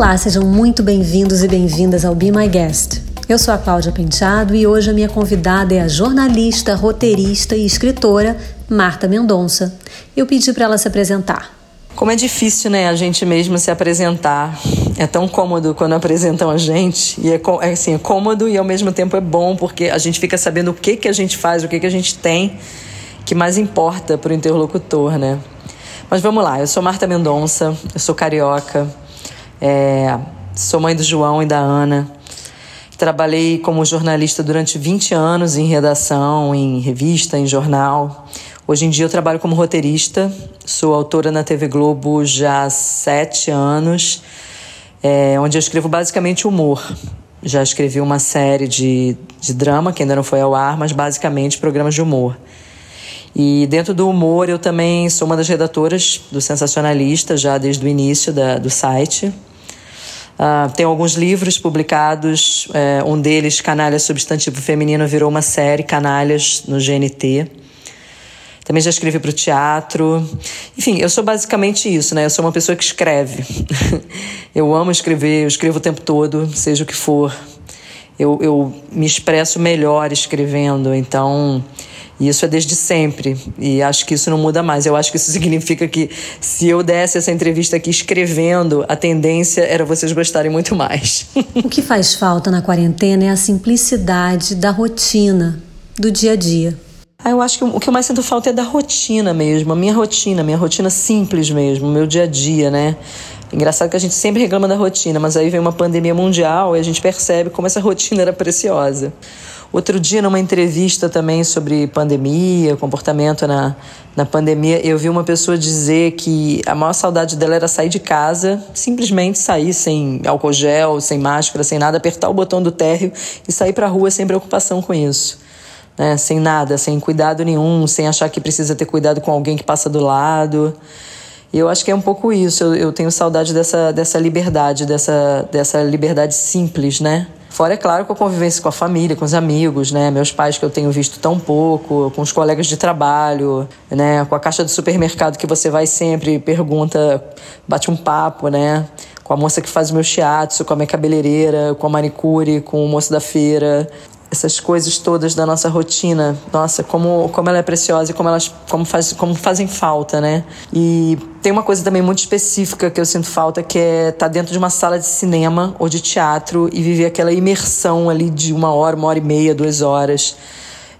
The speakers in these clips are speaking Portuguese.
Olá, sejam muito bem-vindos e bem-vindas ao Be My Guest. Eu sou a Cláudia Penteado e hoje a minha convidada é a jornalista, roteirista e escritora Marta Mendonça. Eu pedi para ela se apresentar. Como é difícil, né, a gente mesmo se apresentar. É tão cômodo quando apresentam a gente. E é, é, assim, é cômodo e ao mesmo tempo é bom, porque a gente fica sabendo o que, que a gente faz, o que, que a gente tem, que mais importa para o interlocutor, né? Mas vamos lá, eu sou Marta Mendonça, eu sou carioca, é, sou mãe do João e da Ana. Trabalhei como jornalista durante 20 anos em redação, em revista, em jornal. Hoje em dia eu trabalho como roteirista, sou autora na TV Globo já há sete anos, é, onde eu escrevo basicamente humor. Já escrevi uma série de, de drama, que ainda não foi ao ar, mas basicamente programas de humor. E dentro do humor, eu também sou uma das redatoras do Sensacionalista, já desde o início da, do site. Uh, tenho alguns livros publicados, uh, um deles, Canalha Substantivo Feminino, virou uma série, Canalhas, no GNT. Também já escrevi para o teatro. Enfim, eu sou basicamente isso, né? Eu sou uma pessoa que escreve. eu amo escrever, eu escrevo o tempo todo, seja o que for. Eu, eu me expresso melhor escrevendo, então e isso é desde sempre. E acho que isso não muda mais. Eu acho que isso significa que se eu desse essa entrevista aqui escrevendo, a tendência era vocês gostarem muito mais. o que faz falta na quarentena é a simplicidade da rotina, do dia a dia. Ah, eu acho que o que eu mais sinto falta é da rotina mesmo, a minha rotina, a minha rotina simples mesmo, meu dia a dia, né? Engraçado que a gente sempre reclama da rotina, mas aí vem uma pandemia mundial e a gente percebe como essa rotina era preciosa. Outro dia, numa entrevista também sobre pandemia, comportamento na, na pandemia, eu vi uma pessoa dizer que a maior saudade dela era sair de casa, simplesmente sair sem álcool gel, sem máscara, sem nada, apertar o botão do térreo e sair para a rua sem preocupação com isso. Né? Sem nada, sem cuidado nenhum, sem achar que precisa ter cuidado com alguém que passa do lado. E eu acho que é um pouco isso. Eu, eu tenho saudade dessa, dessa liberdade, dessa, dessa liberdade simples, né? Fora, é claro, com a convivência com a família, com os amigos, né? Meus pais que eu tenho visto tão pouco, com os colegas de trabalho, né? Com a caixa do supermercado que você vai sempre, pergunta, bate um papo, né? Com a moça que faz o meu shiatsu, com a minha cabeleireira, com a manicure, com o moço da feira essas coisas todas da nossa rotina, nossa, como, como ela é preciosa e como elas como, faz, como fazem falta, né? E tem uma coisa também muito específica que eu sinto falta, que é estar tá dentro de uma sala de cinema ou de teatro e viver aquela imersão ali de uma hora, uma hora e meia, duas horas.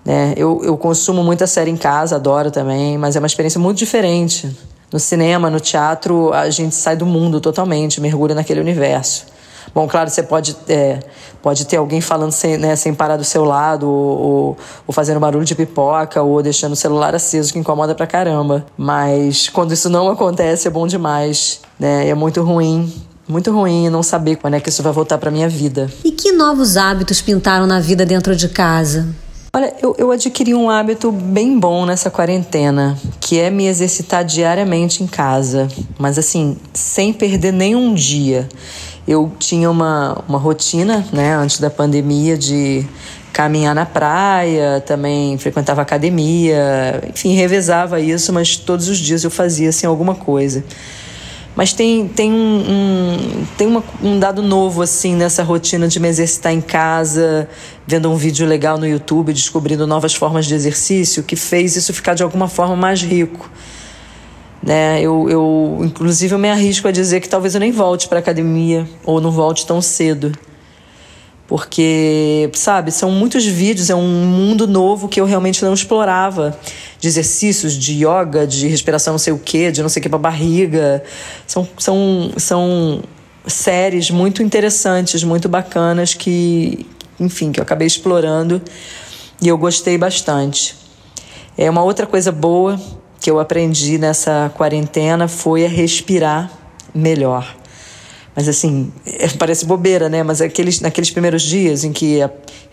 Né? Eu, eu consumo muita série em casa, adoro também, mas é uma experiência muito diferente. No cinema, no teatro, a gente sai do mundo totalmente, mergulha naquele universo. Bom, claro, você pode, é, pode ter alguém falando sem, né, sem parar do seu lado, ou, ou, fazendo barulho de pipoca, ou deixando o celular aceso, que incomoda pra caramba. Mas quando isso não acontece, é bom demais, né? É muito ruim. Muito ruim não saber quando é que isso vai voltar pra minha vida. E que novos hábitos pintaram na vida dentro de casa? Olha, eu, eu adquiri um hábito bem bom nessa quarentena, que é me exercitar diariamente em casa, mas assim, sem perder nenhum dia. Eu tinha uma, uma rotina, né, antes da pandemia, de caminhar na praia, também frequentava academia, enfim, revezava isso, mas todos os dias eu fazia assim alguma coisa. Mas tem, tem, um, um tem uma, um dado novo assim nessa rotina de me exercitar em casa, vendo um vídeo legal no YouTube, descobrindo novas formas de exercício, que fez isso ficar de alguma forma mais rico. Né? Eu, eu, inclusive, eu me arrisco a dizer que talvez eu nem volte para academia ou não volte tão cedo. Porque, sabe, são muitos vídeos, é um mundo novo que eu realmente não explorava. De exercícios, de yoga, de respiração não sei o quê, de não sei o que para barriga. São, são, são séries muito interessantes, muito bacanas que, enfim, que eu acabei explorando e eu gostei bastante. É uma outra coisa boa que eu aprendi nessa quarentena foi a respirar melhor. Mas assim, é, parece bobeira, né? Mas aqueles, naqueles primeiros dias em que,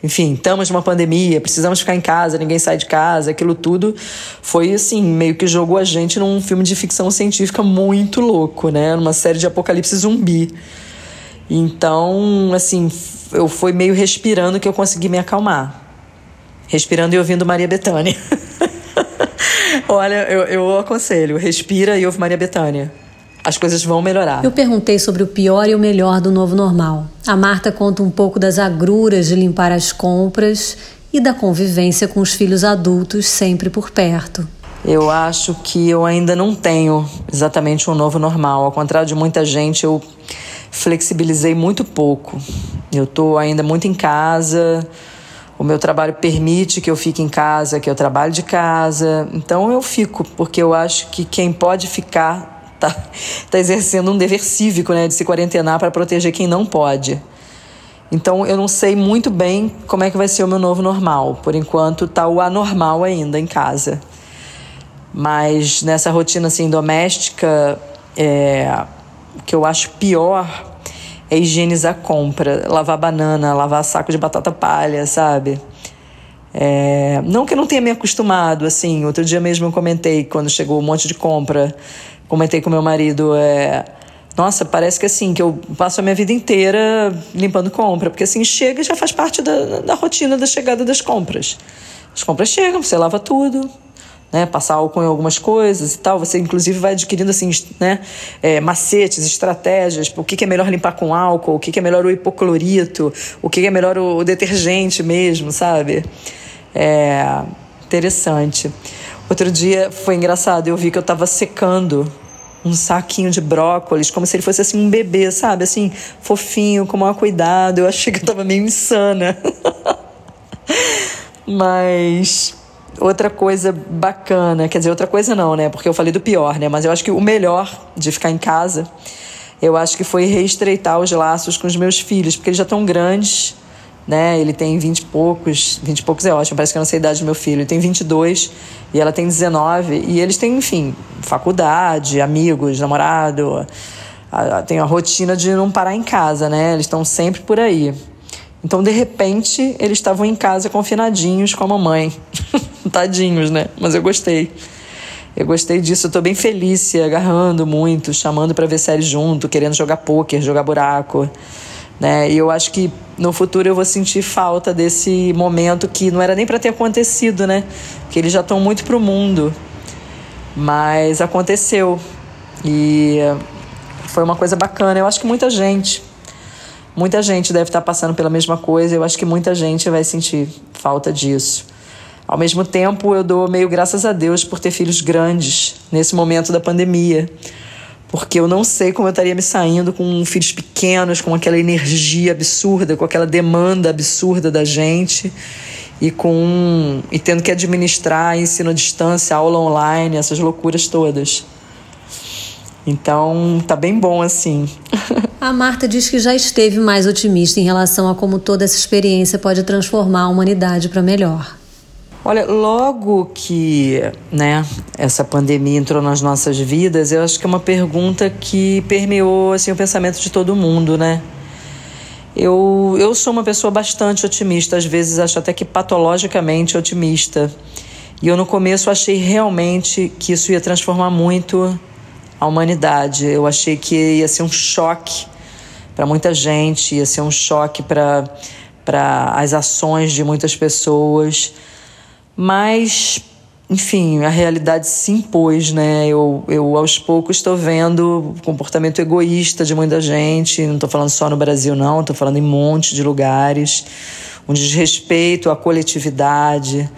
enfim, estamos numa pandemia, precisamos ficar em casa, ninguém sai de casa, aquilo tudo foi assim, meio que jogou a gente num filme de ficção científica muito louco, né? Numa série de apocalipse zumbi. Então, assim, eu fui meio respirando que eu consegui me acalmar. Respirando e ouvindo Maria Bethânia. Olha, eu, eu aconselho, respira e ouve Maria Bethânia. as coisas vão melhorar. Eu perguntei sobre o pior e o melhor do novo normal. A Marta conta um pouco das agruras de limpar as compras e da convivência com os filhos adultos sempre por perto. Eu acho que eu ainda não tenho exatamente um novo normal. Ao contrário de muita gente, eu flexibilizei muito pouco. Eu estou ainda muito em casa. O meu trabalho permite que eu fique em casa, que eu trabalhe de casa. Então eu fico, porque eu acho que quem pode ficar está tá exercendo um dever cívico, né, de se quarentenar para proteger quem não pode. Então eu não sei muito bem como é que vai ser o meu novo normal. Por enquanto tá o anormal ainda em casa. Mas nessa rotina assim doméstica, é, o que eu acho pior é higienizar compra, lavar banana, lavar saco de batata palha, sabe? É, não que eu não tenha me acostumado, assim. Outro dia mesmo eu comentei, quando chegou um monte de compra, comentei com meu marido, é, nossa, parece que assim, que eu passo a minha vida inteira limpando compra, porque assim, chega e já faz parte da, da rotina da chegada das compras. As compras chegam, você lava tudo, né, passar álcool em algumas coisas e tal. Você, inclusive, vai adquirindo assim, né, é, macetes, estratégias. O que, que, é melhor limpar com álcool, o que, que é melhor o hipoclorito, o que, que é melhor o, o, detergente mesmo, sabe? É interessante. Outro dia foi engraçado, eu vi que eu estava secando um saquinho de brócolis, como se ele fosse assim um bebê, sabe? Assim, fofinho, com maior cuidado. Eu achei que eu estava meio insana. Mas outra coisa bacana, quer dizer, outra coisa não, né? Porque eu falei do pior, né? Mas eu acho que o melhor de ficar em casa, eu acho que foi reestreitar os laços com os meus filhos, porque eles já estão grandes, né? Ele tem 20 e poucos, 20 e poucos é ótimo, parece que eu não sei a idade do meu filho. Ele tem 22 e ela tem 19, e eles têm, enfim, faculdade, amigos, namorado, tem a rotina de não parar em casa, né? Eles estão sempre por aí. Então, de repente, eles estavam em casa confinadinhos com a mamãe. Tadinhos, né? Mas eu gostei. Eu gostei disso, eu tô bem feliz, se agarrando muito, chamando para ver série junto, querendo jogar pôquer, jogar buraco, né? E eu acho que no futuro eu vou sentir falta desse momento que não era nem para ter acontecido, né? Que eles já estão muito pro mundo. Mas aconteceu. E foi uma coisa bacana. Eu acho que muita gente Muita gente deve estar passando pela mesma coisa, eu acho que muita gente vai sentir falta disso. Ao mesmo tempo, eu dou meio graças a Deus por ter filhos grandes nesse momento da pandemia. Porque eu não sei como eu estaria me saindo com filhos pequenos, com aquela energia absurda, com aquela demanda absurda da gente e com e tendo que administrar ensino à distância, aula online, essas loucuras todas. Então, tá bem bom assim. A Marta diz que já esteve mais otimista em relação a como toda essa experiência pode transformar a humanidade para melhor. Olha, logo que né, essa pandemia entrou nas nossas vidas, eu acho que é uma pergunta que permeou assim, o pensamento de todo mundo, né? Eu, eu sou uma pessoa bastante otimista, às vezes acho até que patologicamente otimista. E eu no começo achei realmente que isso ia transformar muito a humanidade. Eu achei que ia ser um choque para muita gente, ia ser um choque para as ações de muitas pessoas. Mas, enfim, a realidade se impôs, né? Eu, eu aos poucos estou vendo o comportamento egoísta de muita gente. Não estou falando só no Brasil, não, estou falando em um monte de lugares. Um desrespeito à coletividade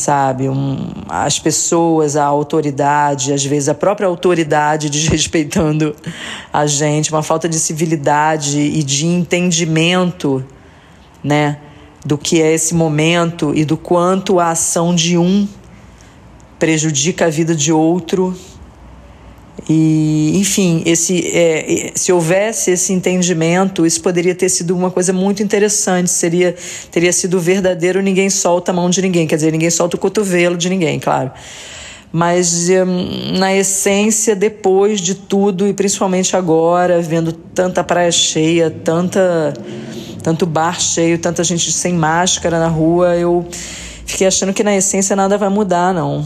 sabe? Um, as pessoas, a autoridade, às vezes a própria autoridade desrespeitando a gente, uma falta de civilidade e de entendimento, né? Do que é esse momento e do quanto a ação de um prejudica a vida de outro e, enfim, esse, é, se houvesse esse entendimento, isso poderia ter sido uma coisa muito interessante. Seria, teria sido verdadeiro, ninguém solta a mão de ninguém, quer dizer, ninguém solta o cotovelo de ninguém, claro. Mas hum, na essência, depois de tudo, e principalmente agora, vendo tanta praia cheia, tanta, tanto bar cheio, tanta gente sem máscara na rua, eu fiquei achando que na essência nada vai mudar, não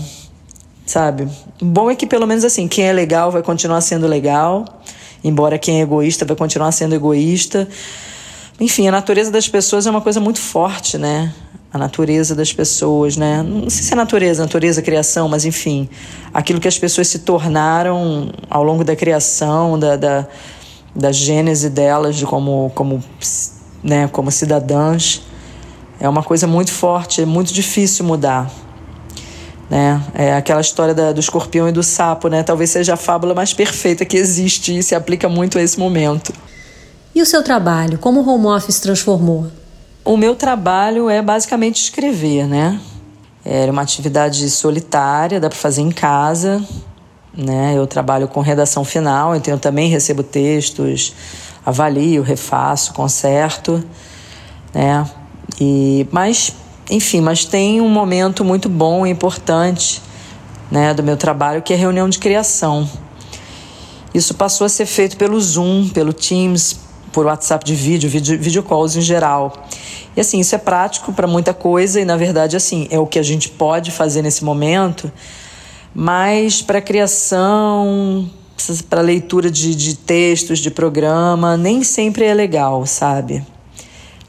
sabe? Bom é que pelo menos assim, quem é legal vai continuar sendo legal, embora quem é egoísta vai continuar sendo egoísta. Enfim, a natureza das pessoas é uma coisa muito forte, né? a natureza das pessoas, né? Não sei se é natureza, natureza, criação, mas enfim, aquilo que as pessoas se tornaram ao longo da criação, da, da, da gênese delas, de como, como, né, como cidadãs, é uma coisa muito forte, é muito difícil mudar. Né? É aquela história da, do escorpião e do sapo, né? Talvez seja a fábula mais perfeita que existe e se aplica muito a esse momento. E o seu trabalho? Como o home office transformou? O meu trabalho é basicamente escrever, né? É uma atividade solitária, dá para fazer em casa, né? Eu trabalho com redação final, então eu também recebo textos, avalio, refaço, conserto, né? E mas, enfim, mas tem um momento muito bom e importante, né, do meu trabalho que é a reunião de criação. Isso passou a ser feito pelo Zoom, pelo Teams, por WhatsApp de vídeo, vídeo, calls em geral. E assim, isso é prático para muita coisa e na verdade assim, é o que a gente pode fazer nesse momento, mas para criação, para leitura de, de textos, de programa, nem sempre é legal, sabe?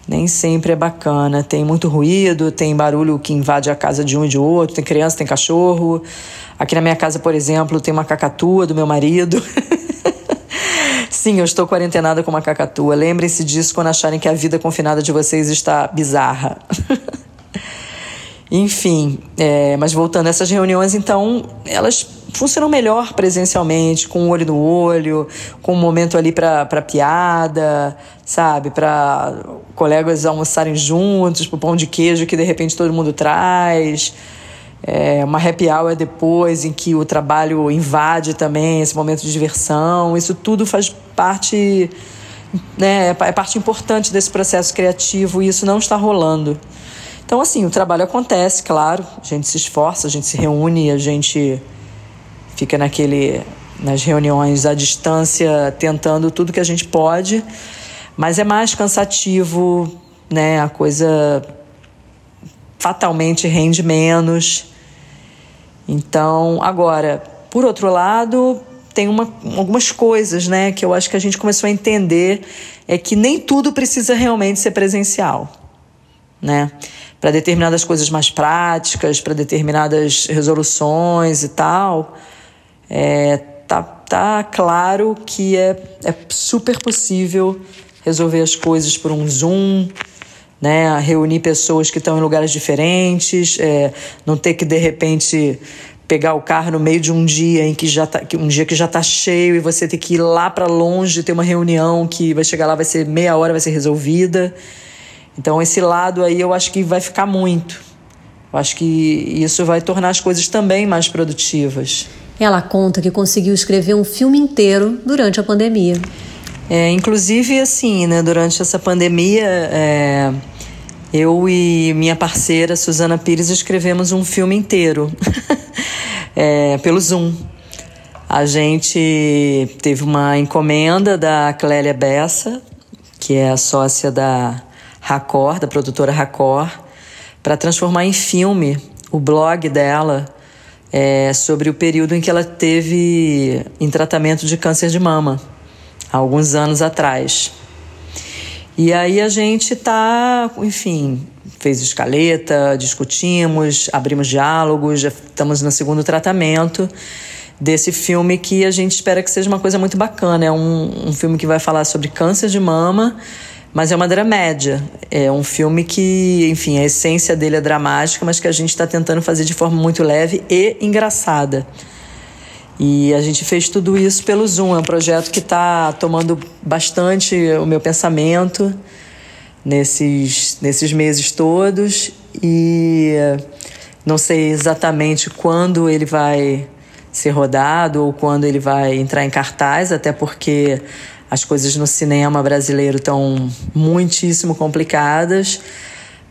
Nem sempre é bacana. Tem muito ruído, tem barulho que invade a casa de um e de outro, tem criança, tem cachorro. Aqui na minha casa, por exemplo, tem uma cacatua do meu marido. Sim, eu estou quarentenada com uma cacatua. Lembrem-se disso quando acharem que a vida confinada de vocês está bizarra. Enfim, é, mas voltando, essas reuniões, então, elas funcionam melhor presencialmente, com o olho no olho, com um momento ali para piada, sabe? Para colegas almoçarem juntos, pro pão de queijo que de repente todo mundo traz. É, uma happy hour depois, em que o trabalho invade também esse momento de diversão. Isso tudo faz parte, né, é parte importante desse processo criativo e isso não está rolando. Então, assim, o trabalho acontece, claro, a gente se esforça, a gente se reúne, a gente fica naquele nas reuniões à distância tentando tudo que a gente pode, mas é mais cansativo, né? A coisa fatalmente rende menos. Então, agora, por outro lado, tem uma, algumas coisas, né, que eu acho que a gente começou a entender é que nem tudo precisa realmente ser presencial, né? Para determinadas coisas mais práticas, para determinadas resoluções e tal, é, tá, tá claro que é, é super possível resolver as coisas por um Zoom, né? Reunir pessoas que estão em lugares diferentes, é, não ter que de repente pegar o carro no meio de um dia em que já tá, um dia que já tá cheio e você ter que ir lá para longe ter uma reunião que vai chegar lá vai ser meia hora vai ser resolvida. Então esse lado aí eu acho que vai ficar muito. Eu acho que isso vai tornar as coisas também mais produtivas. Ela conta que conseguiu escrever um filme inteiro durante a pandemia é, inclusive assim né durante essa pandemia é, eu e minha parceira Suzana Pires escrevemos um filme inteiro é, pelo Zoom. A gente teve uma encomenda da Clélia Bessa, que é a sócia da Racor, da produtora Racor, para transformar em filme o blog dela é, sobre o período em que ela teve em tratamento de câncer de mama, há alguns anos atrás. E aí a gente tá, enfim, fez escaleta, discutimos, abrimos diálogos, já estamos no segundo tratamento desse filme que a gente espera que seja uma coisa muito bacana. É um, um filme que vai falar sobre câncer de mama, mas é uma dramédia. É um filme que, enfim, a essência dele é dramática, mas que a gente está tentando fazer de forma muito leve e engraçada. E a gente fez tudo isso pelo Zoom. É um projeto que está tomando bastante o meu pensamento nesses, nesses meses todos e não sei exatamente quando ele vai ser rodado ou quando ele vai entrar em cartaz, até porque as coisas no cinema brasileiro estão muitíssimo complicadas,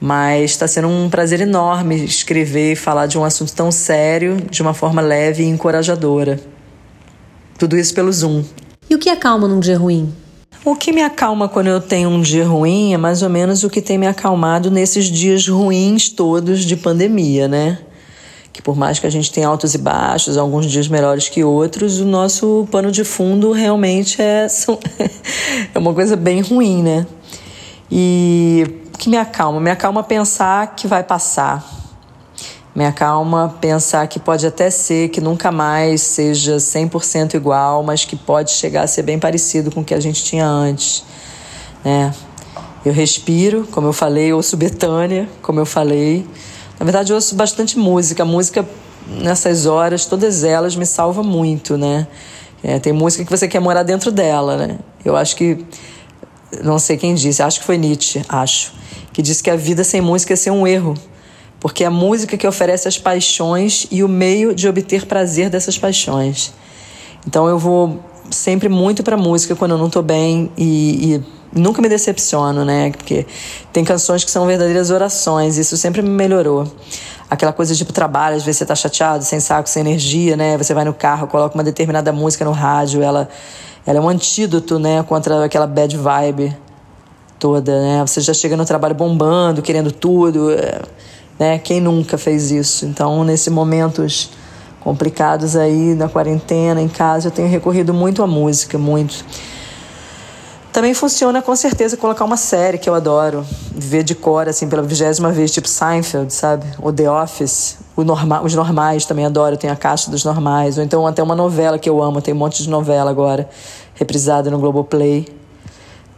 mas está sendo um prazer enorme escrever e falar de um assunto tão sério de uma forma leve e encorajadora. Tudo isso pelo Zoom. E o que acalma num dia ruim? O que me acalma quando eu tenho um dia ruim é mais ou menos o que tem me acalmado nesses dias ruins todos de pandemia, né? Que por mais que a gente tenha altos e baixos, alguns dias melhores que outros, o nosso pano de fundo realmente é, é uma coisa bem ruim, né? E que me acalma? Me acalma pensar que vai passar. Me acalma pensar que pode até ser que nunca mais seja 100% igual, mas que pode chegar a ser bem parecido com o que a gente tinha antes. Né? Eu respiro, como eu falei, ouço Betânia, como eu falei. Na verdade, eu ouço bastante música. A música, nessas horas, todas elas me salva muito, né? É, tem música que você quer morar dentro dela, né? Eu acho que não sei quem disse, acho que foi Nietzsche, acho, que disse que a vida sem música é ser um erro, porque é a música que oferece as paixões e o meio de obter prazer dessas paixões. Então eu vou sempre muito para música quando eu não estou bem e, e, nunca me decepciono, né? Porque tem canções que são verdadeiras orações, isso sempre me melhorou. Aquela coisa tipo trabalho, às vezes você tá chateado, sem saco, sem energia, né? Você vai no carro, coloca uma determinada música no rádio, ela ela é um antídoto, né, contra aquela bad vibe toda, né? Você já chega no trabalho bombando, querendo tudo, é, né? Quem nunca fez isso? Então, nesses momentos complicados aí na quarentena, em casa, eu tenho recorrido muito à música, muito. Também funciona com certeza colocar uma série que eu adoro, ver de cor, assim, pela vigésima vez, tipo Seinfeld, sabe? Ou The Office, o norma os normais também adoro, tem a caixa dos normais, ou então até uma novela que eu amo, tem um monte de novela agora, reprisada no Globoplay.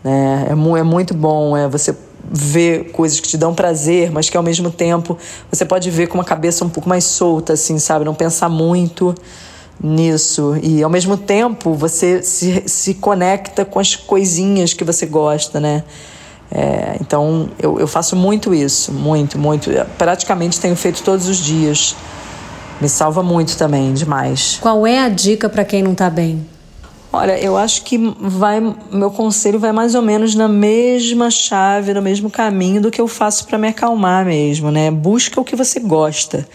Né? É, mu é muito bom é você ver coisas que te dão prazer, mas que ao mesmo tempo você pode ver com uma cabeça um pouco mais solta, assim, sabe? Não pensar muito nisso. E ao mesmo tempo você se, se conecta com as coisinhas que você gosta, né? É, então eu, eu faço muito isso, muito, muito. praticamente tenho feito todos os dias. Me salva muito também, demais. Qual é a dica para quem não está bem? Olha, eu acho que vai, meu conselho vai mais ou menos na mesma chave, no mesmo caminho do que eu faço para me acalmar mesmo, né? Busca o que você gosta.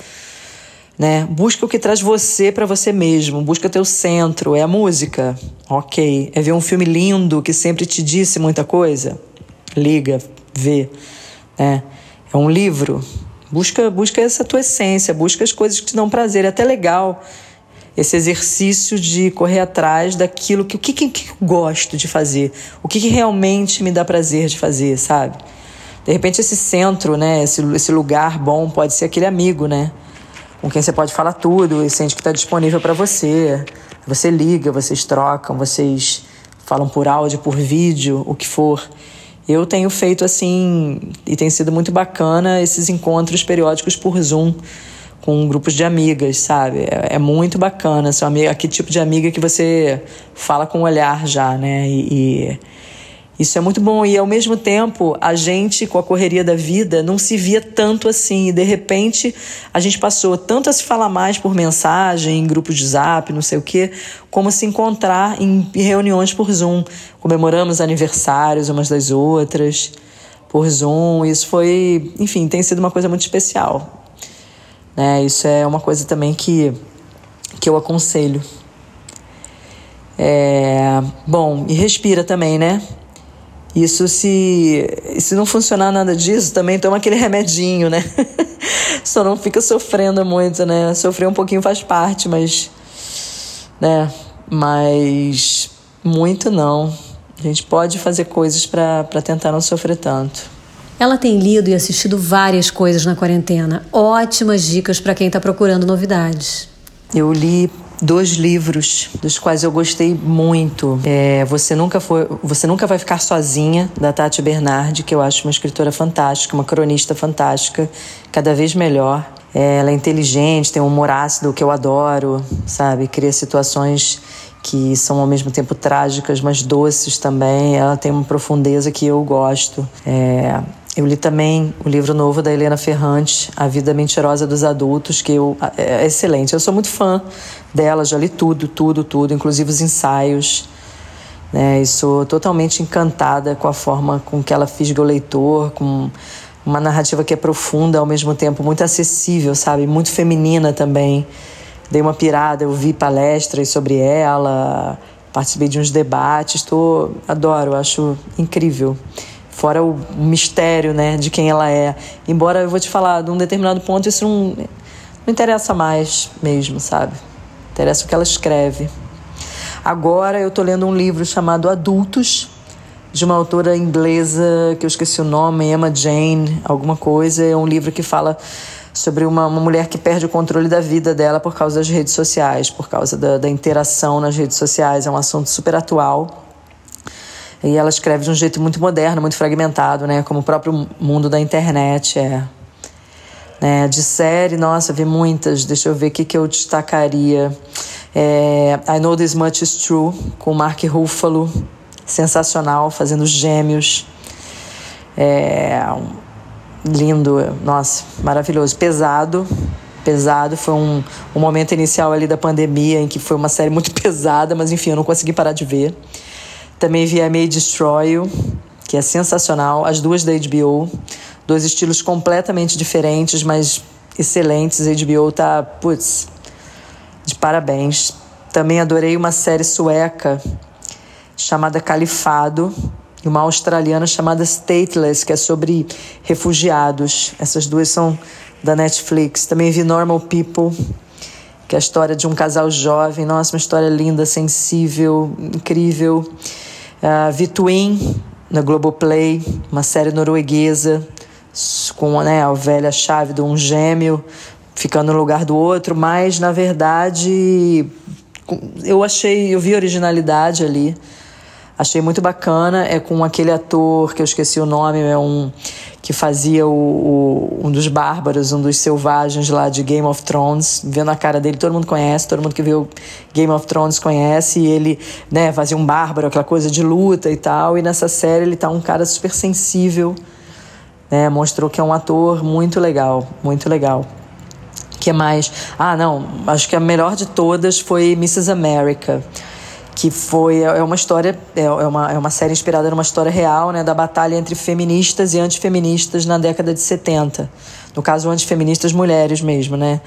Né? Busca o que traz você para você mesmo, busca teu centro, é a música. OK. É ver um filme lindo que sempre te disse muita coisa liga, vê. Né? É um livro. Busca, busca essa tua essência, busca as coisas que te dão prazer. É até legal esse exercício de correr atrás daquilo que o que, que, eu gosto de fazer, o que, que realmente me dá prazer de fazer, sabe? De repente esse centro, né, esse, esse lugar bom pode ser aquele amigo, né? Com quem você pode falar tudo e sente que está disponível para você. Você liga, vocês trocam, vocês falam por áudio, por vídeo, o que for. Eu tenho feito assim, e tem sido muito bacana, esses encontros periódicos por Zoom com grupos de amigas, sabe? É, é muito bacana. São amiga, aquele tipo de amiga que você fala com o olhar já, né? E, e isso é muito bom. E ao mesmo tempo, a gente, com a correria da vida, não se via tanto assim. E de repente, a gente passou tanto a se falar mais por mensagem, em grupos de zap, não sei o quê, como se encontrar em reuniões por Zoom. Comemoramos aniversários umas das outras por Zoom. Isso foi, enfim, tem sido uma coisa muito especial. Né? Isso é uma coisa também que, que eu aconselho. É, bom, e respira também, né? Isso se, se não funcionar nada disso, também toma aquele remedinho, né? Só não fica sofrendo muito, né? Sofrer um pouquinho faz parte, mas. né? Mas muito não. A gente pode fazer coisas para tentar não sofrer tanto. Ela tem lido e assistido várias coisas na quarentena. Ótimas dicas para quem está procurando novidades. Eu li dois livros dos quais eu gostei muito. É, você nunca foi, você nunca vai ficar sozinha da Tati Bernardi, que eu acho uma escritora fantástica, uma cronista fantástica, cada vez melhor. É, ela é inteligente, tem um humor ácido que eu adoro, sabe? Cria situações que são ao mesmo tempo trágicas, mas doces também. Ela tem uma profundeza que eu gosto. É, eu li também o livro novo da Helena Ferrante, A Vida Mentirosa dos Adultos, que eu, é, é excelente. Eu sou muito fã dela, já li tudo, tudo, tudo, inclusive os ensaios. Né? E sou totalmente encantada com a forma com que ela fisga o leitor, com uma narrativa que é profunda, ao mesmo tempo muito acessível, sabe? Muito feminina também. Dei uma pirada, eu vi palestras sobre ela, participei de uns debates, tô, adoro, acho incrível fora o mistério, né, de quem ela é. Embora eu vou te falar, de um determinado ponto isso não, não interessa mais mesmo, sabe? Interessa o que ela escreve. Agora eu tô lendo um livro chamado Adultos, de uma autora inglesa que eu esqueci o nome, Emma Jane, alguma coisa. É um livro que fala sobre uma, uma mulher que perde o controle da vida dela por causa das redes sociais, por causa da, da interação nas redes sociais. É um assunto super atual. E ela escreve de um jeito muito moderno, muito fragmentado, né? Como o próprio mundo da internet é. Né? De série, nossa, vi muitas. Deixa eu ver o que, que eu destacaria. É, I Know This Much Is True, com Mark Ruffalo. Sensacional, fazendo gêmeos. É, lindo, nossa, maravilhoso. Pesado, pesado. Foi um, um momento inicial ali da pandemia em que foi uma série muito pesada, mas enfim, eu não consegui parar de ver. Também vi a May Destroy que é sensacional. As duas da HBO. Dois estilos completamente diferentes, mas excelentes. A HBO tá, putz, de parabéns. Também adorei uma série sueca chamada Califado e uma australiana chamada Stateless, que é sobre refugiados. Essas duas são da Netflix. Também vi Normal People, que é a história de um casal jovem. Nossa, uma história linda, sensível, incrível. Uh, vi Twin, na Globoplay, uma série norueguesa, com né, a velha chave de um gêmeo ficando no lugar do outro, mas na verdade eu achei, eu vi originalidade ali. Achei muito bacana. É com aquele ator que eu esqueci o nome, é um que fazia o, o, um dos bárbaros, um dos selvagens lá de Game of Thrones. Vendo a cara dele, todo mundo conhece, todo mundo que viu Game of Thrones conhece. E ele, né, fazia um bárbaro, aquela coisa de luta e tal. E nessa série ele tá um cara super sensível, né? Mostrou que é um ator muito legal, muito legal que mais? Ah, não, acho que a melhor de todas foi Mrs. America que foi é, é uma história é, é uma, é uma série inspirada numa história real né da batalha entre feministas e antifeministas na década de 70 no caso antifeministas mulheres mesmo né.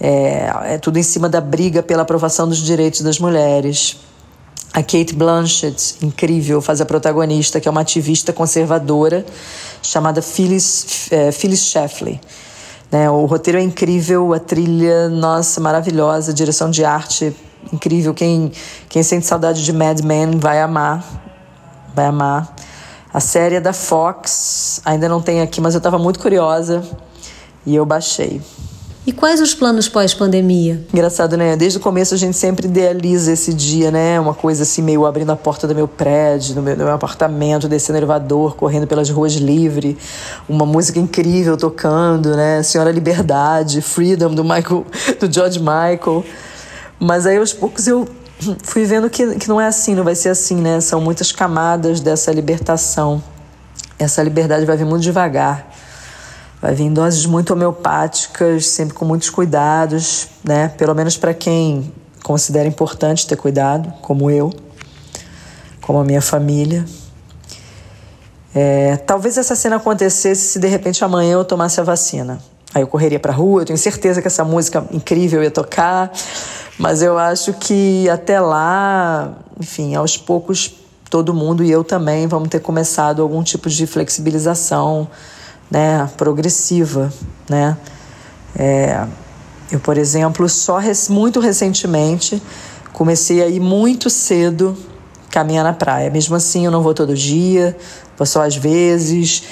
É, é tudo em cima da briga pela aprovação dos direitos das mulheres. A Kate Blanchett incrível faz a protagonista que é uma ativista conservadora chamada Phyllis é, Phyllis Schlafly né, o roteiro é incrível, a trilha, nossa, maravilhosa, direção de arte incrível. Quem, quem sente saudade de Mad Men vai amar. Vai amar. A série é da Fox, ainda não tem aqui, mas eu estava muito curiosa e eu baixei. E quais os planos pós-pandemia? Engraçado, né? Desde o começo a gente sempre idealiza esse dia, né? Uma coisa assim, meio abrindo a porta do meu prédio, do meu, do meu apartamento, descendo o elevador, correndo pelas ruas livre, uma música incrível tocando, né? Senhora Liberdade, Freedom, do Michael, do George Michael. Mas aí aos poucos eu fui vendo que, que não é assim, não vai ser assim, né? São muitas camadas dessa libertação. Essa liberdade vai vir muito devagar. Vai vir em doses muito homeopáticas, sempre com muitos cuidados, né? Pelo menos para quem considera importante ter cuidado, como eu, como a minha família. É, talvez essa cena acontecesse se de repente amanhã eu tomasse a vacina. Aí eu correria para rua, eu tenho certeza que essa música incrível ia tocar, mas eu acho que até lá, enfim, aos poucos todo mundo e eu também vamos ter começado algum tipo de flexibilização, né, progressiva, né? É, eu, por exemplo, só muito recentemente comecei a ir muito cedo caminhar na praia. Mesmo assim, eu não vou todo dia, vou só às vezes.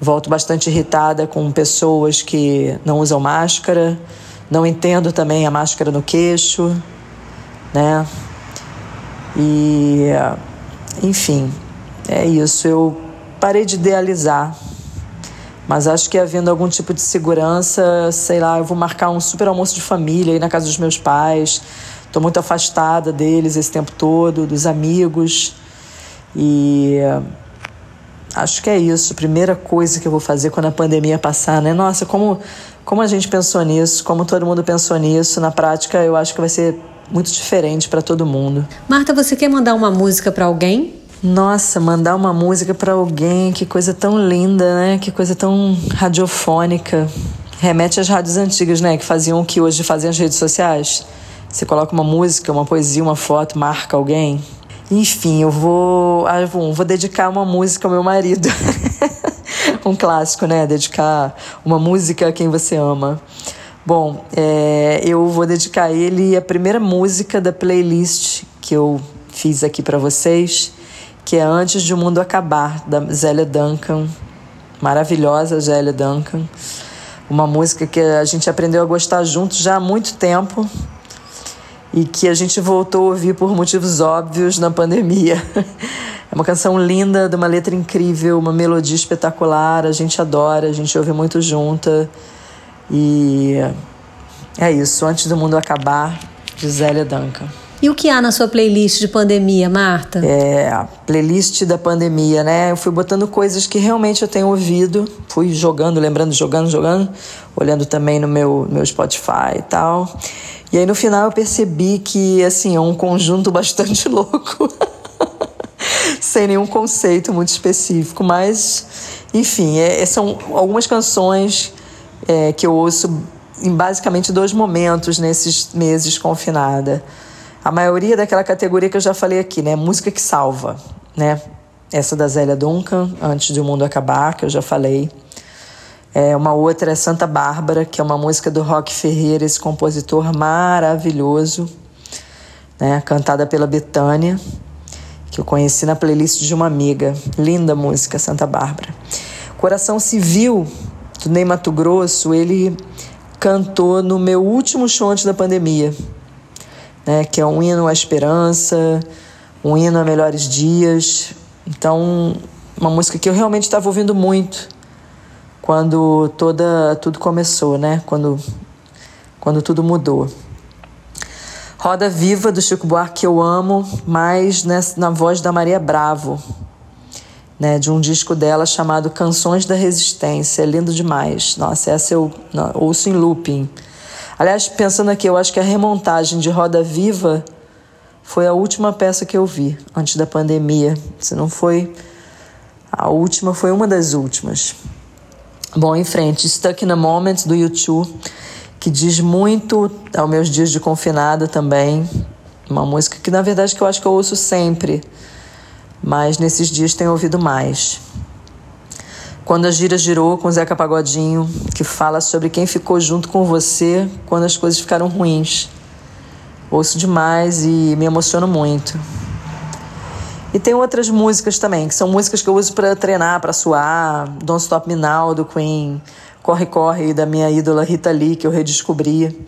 Volto bastante irritada com pessoas que não usam máscara. Não entendo também a máscara no queixo, né? E, enfim, é isso. Eu parei de idealizar, mas acho que havendo algum tipo de segurança, sei lá, eu vou marcar um super almoço de família aí na casa dos meus pais. Estou muito afastada deles esse tempo todo, dos amigos. E acho que é isso. Primeira coisa que eu vou fazer quando a pandemia passar, né? Nossa, como como a gente pensou nisso, como todo mundo pensou nisso, na prática eu acho que vai ser muito diferente para todo mundo. Marta, você quer mandar uma música para alguém? Nossa, mandar uma música para alguém, que coisa tão linda, né? Que coisa tão radiofônica. Remete às rádios antigas, né? Que faziam o que hoje fazem as redes sociais. Você coloca uma música, uma poesia, uma foto, marca alguém. Enfim, eu vou, ah, vou, vou dedicar uma música ao meu marido. um clássico, né? Dedicar uma música a quem você ama. Bom, é, eu vou dedicar a ele a primeira música da playlist que eu fiz aqui para vocês, que é Antes de o Mundo Acabar, da Zélia Duncan. Maravilhosa Zélia Duncan. Uma música que a gente aprendeu a gostar juntos já há muito tempo e que a gente voltou a ouvir por motivos óbvios na pandemia. É uma canção linda, de uma letra incrível, uma melodia espetacular, a gente adora, a gente ouve muito junta. E é isso, antes do mundo acabar, de Zélia Duncan. E o que há na sua playlist de pandemia, Marta? É, a playlist da pandemia, né? Eu fui botando coisas que realmente eu tenho ouvido, fui jogando, lembrando, jogando, jogando, olhando também no meu, meu Spotify e tal. E aí no final eu percebi que, assim, é um conjunto bastante louco. Sem nenhum conceito muito específico, mas, enfim, é, são algumas canções é, que eu ouço em basicamente dois momentos nesses meses confinada. A maioria daquela categoria que eu já falei aqui, né? Música que salva, né? Essa da Zélia Duncan, Antes de o Mundo Acabar, que eu já falei. É, uma outra é Santa Bárbara, que é uma música do Rock Ferreira, esse compositor maravilhoso, né, cantada pela Betânia, que eu conheci na playlist de uma amiga. Linda música, Santa Bárbara. Coração Civil, do Ney Mato Grosso, ele cantou no meu último show antes da pandemia, né, que é um hino à esperança, um hino a melhores dias. Então, uma música que eu realmente estava ouvindo muito quando toda tudo começou, né? Quando quando tudo mudou. Roda Viva do Chico Buarque que eu amo, mas nessa, na voz da Maria Bravo, né, de um disco dela chamado Canções da Resistência. É lindo demais. Nossa, essa eu não, ouço em looping. Aliás, pensando aqui, eu acho que a remontagem de Roda Viva foi a última peça que eu vi antes da pandemia. Se não foi a última, foi uma das últimas. Bom, em frente, Stuck in a Moment do YouTube, que diz muito aos meus dias de confinada também. Uma música que na verdade que eu acho que eu ouço sempre, mas nesses dias tenho ouvido mais. Quando a gira girou com Zeca Pagodinho, que fala sobre quem ficou junto com você quando as coisas ficaram ruins. Ouço demais e me emociono muito. E tem outras músicas também, que são músicas que eu uso para treinar, para suar. Don't Stop Me Now, do Queen. Corre, Corre, da minha ídola Rita Lee, que eu redescobri.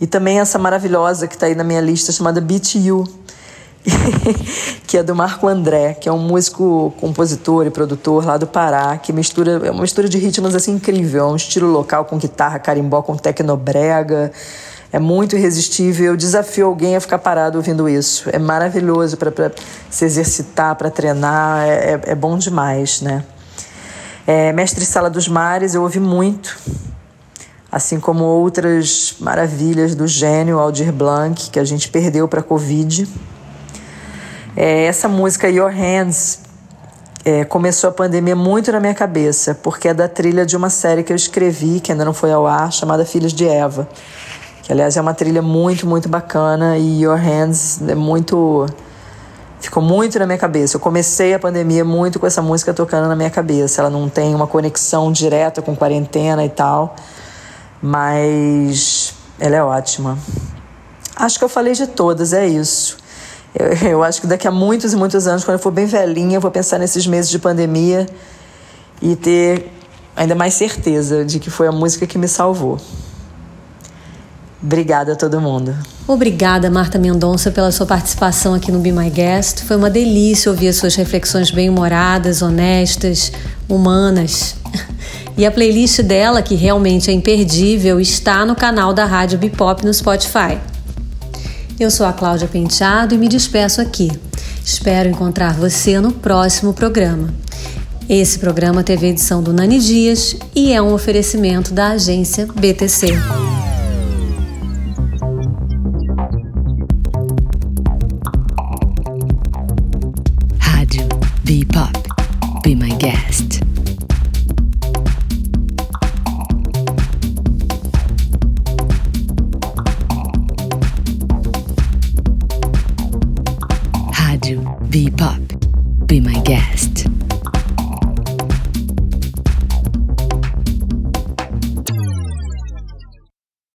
E também essa maravilhosa que está aí na minha lista, chamada Beat You, que é do Marco André, que é um músico, compositor e produtor lá do Pará, que mistura, é uma mistura de ritmos assim incrível, é um estilo local com guitarra, carimbó, com tecnobrega, é muito irresistível. Eu desafio alguém a ficar parado ouvindo isso. É maravilhoso para se exercitar, para treinar. É, é, é, bom demais, né? É, Mestre Sala dos Mares, eu ouvi muito. Assim como outras maravilhas do gênio Aldir Blanc, que a gente perdeu para a Covid. É, essa música Your Hands é, começou a pandemia muito na minha cabeça, porque é da trilha de uma série que eu escrevi, que ainda não foi ao ar, chamada Filhos de Eva que aliás é uma trilha muito, muito bacana e Your Hands é muito ficou muito na minha cabeça. Eu comecei a pandemia muito com essa música tocando na minha cabeça. Ela não tem uma conexão direta com quarentena e tal, mas ela é ótima. Acho que eu falei de todas, é isso. Eu, eu acho que daqui a muitos e muitos anos, quando eu for bem velhinha, eu vou pensar nesses meses de pandemia e ter ainda mais certeza de que foi a música que me salvou. Obrigada a todo mundo. Obrigada, Marta Mendonça, pela sua participação aqui no Be My Guest. Foi uma delícia ouvir as suas reflexões bem-humoradas, honestas, humanas. E a playlist dela, que realmente é imperdível, está no canal da Rádio Bipop no Spotify. Eu sou a Cláudia Penteado e me despeço aqui. Espero encontrar você no próximo programa. Esse programa teve edição do Nani Dias e é um oferecimento da agência BTC.